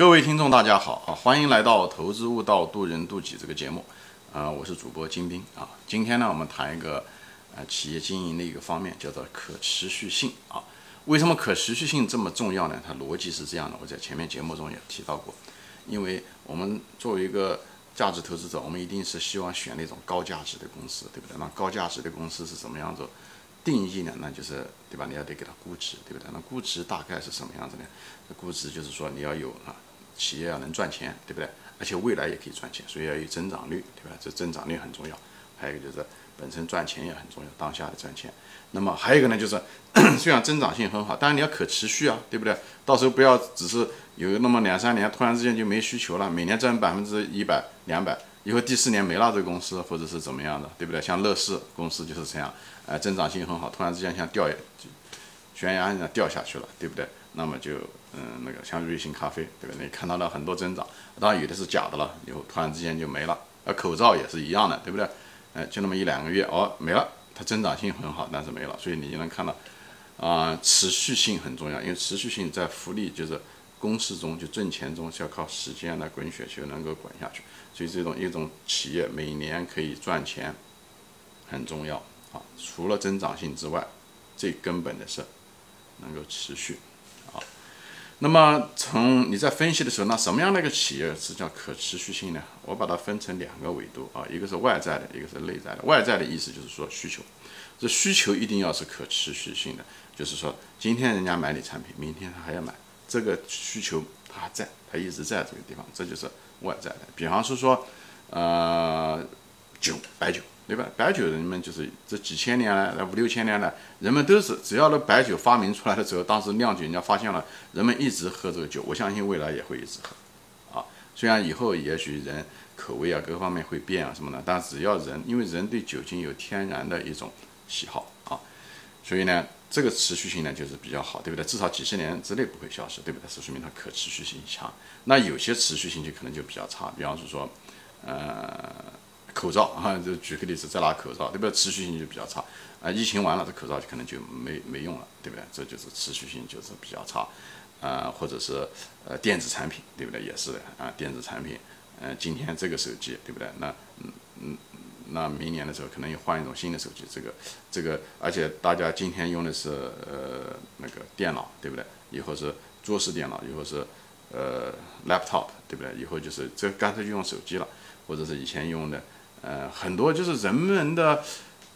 各位听众，大家好啊！欢迎来到《投资悟道，渡人渡己》这个节目啊！我是主播金兵啊。今天呢，我们谈一个呃企业经营的一个方面，叫做可持续性啊。为什么可持续性这么重要呢？它逻辑是这样的，我在前面节目中也提到过。因为我们作为一个价值投资者，我们一定是希望选那种高价值的公司，对不对？那高价值的公司是什么样子？定义呢？那就是对吧？你要得给它估值，对不对？那估值大概是什么样子呢？估值就是说你要有啊，企业要能赚钱，对不对？而且未来也可以赚钱，所以要有增长率，对吧？这增长率很重要。还有一个就是本身赚钱也很重要，当下的赚钱。那么还有一个呢，就是 虽然增长性很好，但是你要可持续啊，对不对？到时候不要只是有那么两三年，突然之间就没需求了，每年赚百分之一百、两百。以后第四年没了，这个公司或者是怎么样的，对不对？像乐视公司就是这样，呃，增长性很好，突然之间像掉悬崖一样掉下去了，对不对？那么就嗯，那个像瑞幸咖啡，对不对？你看到了很多增长，当然有的是假的了，以后突然之间就没了。而口罩也是一样的，对不对？呃，就那么一两个月，哦，没了，它增长性很好，但是没了，所以你就能看到，啊，持续性很重要，因为持续性在福利就是。公式中就挣钱中是要靠时间来滚雪球能够滚下去，所以这种一种企业每年可以赚钱很重要啊。除了增长性之外，最根本的是能够持续。那么从你在分析的时候，那什么样的一个企业是叫可持续性呢？我把它分成两个维度啊，一个是外在的，一个是内在的。外在的意思就是说需求，这需求一定要是可持续性的，就是说今天人家买你产品，明天他还要买。这个需求它还在，它一直在这个地方，这就是外在的。比方是说，呃，酒，白酒，对吧？白酒人们就是这几千年来，五六千年来，人们都是只要那白酒发明出来的时候，当时酿酒人家发现了，人们一直喝这个酒。我相信未来也会一直喝，啊，虽然以后也许人口味啊各方面会变啊什么的，但只要人，因为人对酒精有天然的一种喜好啊，所以呢。这个持续性呢，就是比较好，对不对？至少几十年之内不会消失，对不对？是说明它可持续性强。那有些持续性就可能就比较差，比方是说，呃，口罩啊，就举个例子，再拿口罩，对不对？持续性就比较差啊。疫情完了，这口罩可能就没没用了，对不对？这就是持续性就是比较差啊。或者是呃电子产品，对不对？也是啊，电子产品，嗯，今天这个手机，对不对？那嗯嗯。那明年的时候可能又换一种新的手机，这个，这个，而且大家今天用的是呃那个电脑，对不对？以后是桌式电脑，以后是呃 laptop，对不对？以后就是这干脆就用手机了，或者是以前用的，呃，很多就是人们的，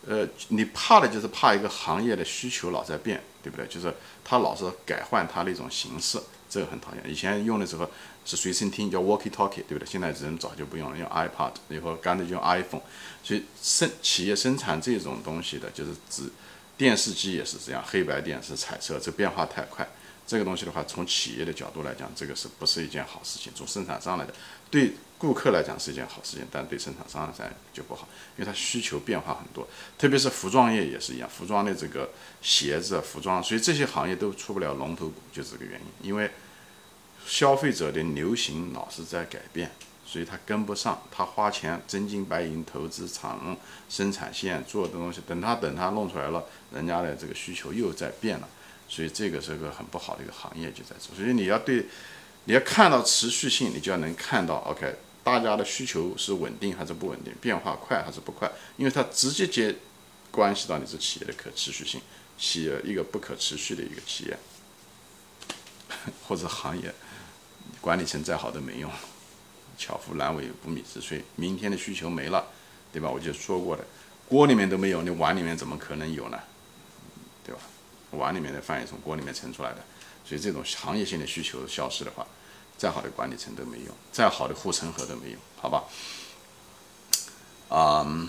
呃，你怕的就是怕一个行业的需求老在变，对不对？就是它老是改换它的一种形式。这个很讨厌，以前用的时候是随身听，叫 walkie talkie，对不对？现在人早就不用了，用 iPad，以后干脆就用 iPhone。所以生企业生产这种东西的，就是指电视机也是这样，黑白电视、彩色，这变化太快。这个东西的话，从企业的角度来讲，这个是不是一件好事情？从生产商来讲，对顾客来讲是一件好事情，但对生产商来讲就不好，因为它需求变化很多，特别是服装业也是一样，服装的这个鞋子、服装，所以这些行业都出不了龙头股，就这个原因，因为。消费者的流行老是在改变，所以他跟不上。他花钱真金白银投资厂、生产线做的东西，等他等他弄出来了，人家的这个需求又在变了，所以这个是个很不好的一个行业就在这。所以你要对，你要看到持续性，你就要能看到，OK，大家的需求是稳定还是不稳定，变化快还是不快，因为它直接接关系到你这企业的可持续性。企业一个不可持续的一个企业 或者行业。管理层再好都没用，巧妇难为无米之炊。明天的需求没了，对吧？我就说过的，锅里面都没有，你碗里面怎么可能有呢？对吧？碗里面的饭也从锅里面盛出来的，所以这种行业性的需求消失的话，再好的管理层都没用，再好的护城河都没用，好吧？啊，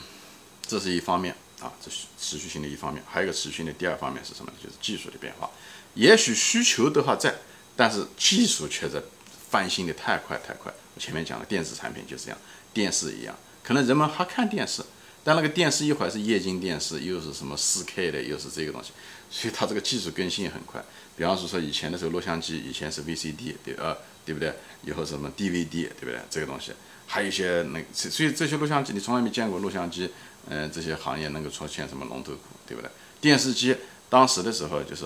这是一方面啊，这是持续性的一方面。还有一个持续性的第二方面是什么？就是技术的变化。也许需求都还在，但是技术却在。翻新的太快太快，我前面讲的电子产品就是这样，电视一样，可能人们还看电视，但那个电视一会儿是液晶电视，又是什么四 K 的，又是这个东西，所以它这个技术更新也很快。比方说说以前的时候，录像机以前是 VCD，对呃，对不对？以后什么 DVD，对不对？这个东西，还有一些那，所以这些录像机你从来没见过录像机，嗯，这些行业能够出现什么龙头股，对不对？电视机当时的时候，就是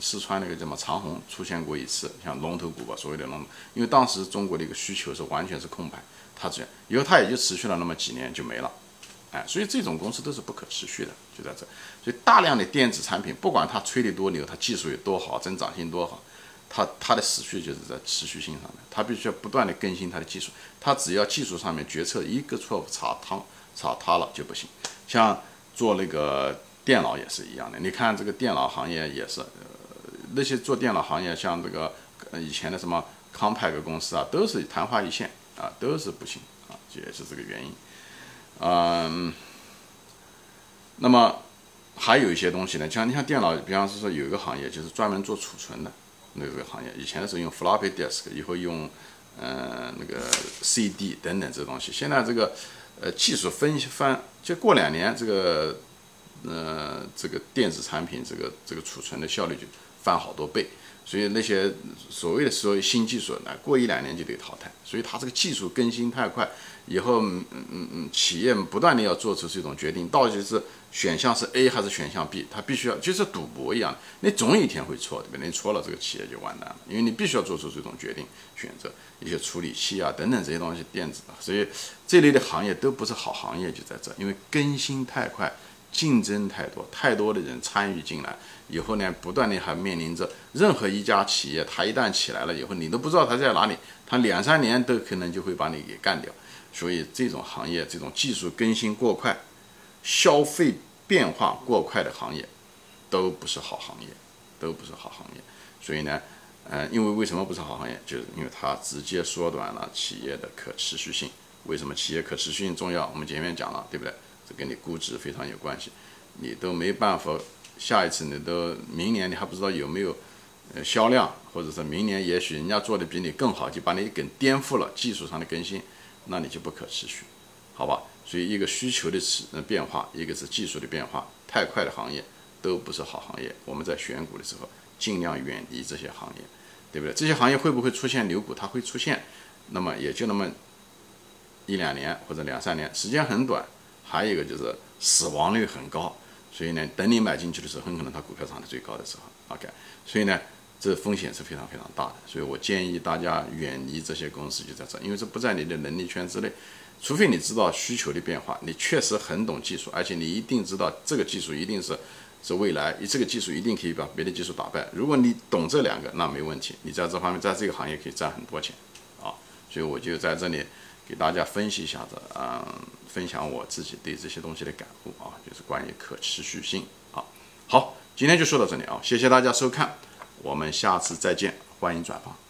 四川那个叫什么长虹出现过一次，像龙头股吧，所谓的龙头，因为当时中国的一个需求是完全是空白，它这样，以后它也就持续了那么几年就没了，哎，所以这种公司都是不可持续的，就在这，所以大量的电子产品，不管它吹得多牛，它技术有多好，增长性多好，它它的持续就是在持续性上面，它必须要不断的更新它的技术，它只要技术上面决策一个错误查汤查塌了就不行，像做那个。电脑也是一样的，你看这个电脑行业也是，呃，那些做电脑行业像这个以前的什么康派克公司啊，都是昙花一现啊，都是不行啊，也是这个原因。嗯，那么还有一些东西呢，像你像电脑，比方说有一个行业就是专门做储存的那个行业，以前的时候用 floppy disk，以后用嗯那个 CD 等等这东西，现在这个呃技术分析翻，就过两年这个。呃，这个电子产品，这个这个储存的效率就翻好多倍，所以那些所谓的所谓新技术呢，过一两年就得淘汰。所以它这个技术更新太快，以后嗯嗯嗯，企业不断的要做出这种决定，到底是选项是 A 还是选项 B，它必须要就是赌博一样，你总有一天会错，对不对？你错了，这个企业就完蛋了，因为你必须要做出这种决定，选择一些处理器啊等等这些东西，电子的，所以这类的行业都不是好行业，就在这，因为更新太快。竞争太多，太多的人参与进来以后呢，不断的还面临着任何一家企业，它一旦起来了以后，你都不知道它在哪里，它两三年都可能就会把你给干掉。所以这种行业，这种技术更新过快、消费变化过快的行业，都不是好行业，都不是好行业。所以呢，呃，因为为什么不是好行业，就是因为它直接缩短了企业的可持续性。为什么企业可持续性重要？我们前面讲了，对不对？这跟你估值非常有关系，你都没办法，下一次你都明年你还不知道有没有呃销量，或者说明年也许人家做的比你更好，就把你给颠覆了技术上的更新，那你就不可持续，好吧？所以一个需求的持变化，一个是技术的变化，太快的行业都不是好行业。我们在选股的时候尽量远离这些行业，对不对？这些行业会不会出现牛股？它会出现，那么也就那么一两年或者两三年，时间很短。还有一个就是死亡率很高，所以呢，等你买进去的时候，很可能它股票涨得最高的时候，OK，所以呢，这风险是非常非常大的，所以我建议大家远离这些公司，就在这，因为这不在你的能力圈之内，除非你知道需求的变化，你确实很懂技术，而且你一定知道这个技术一定是是未来，这个技术一定可以把别的技术打败。如果你懂这两个，那没问题，你在这方面，在这个行业可以赚很多钱，啊，所以我就在这里。给大家分析一下子，嗯，分享我自己对这些东西的感悟啊，就是关于可持续性啊。好，今天就说到这里啊，谢谢大家收看，我们下次再见，欢迎转发。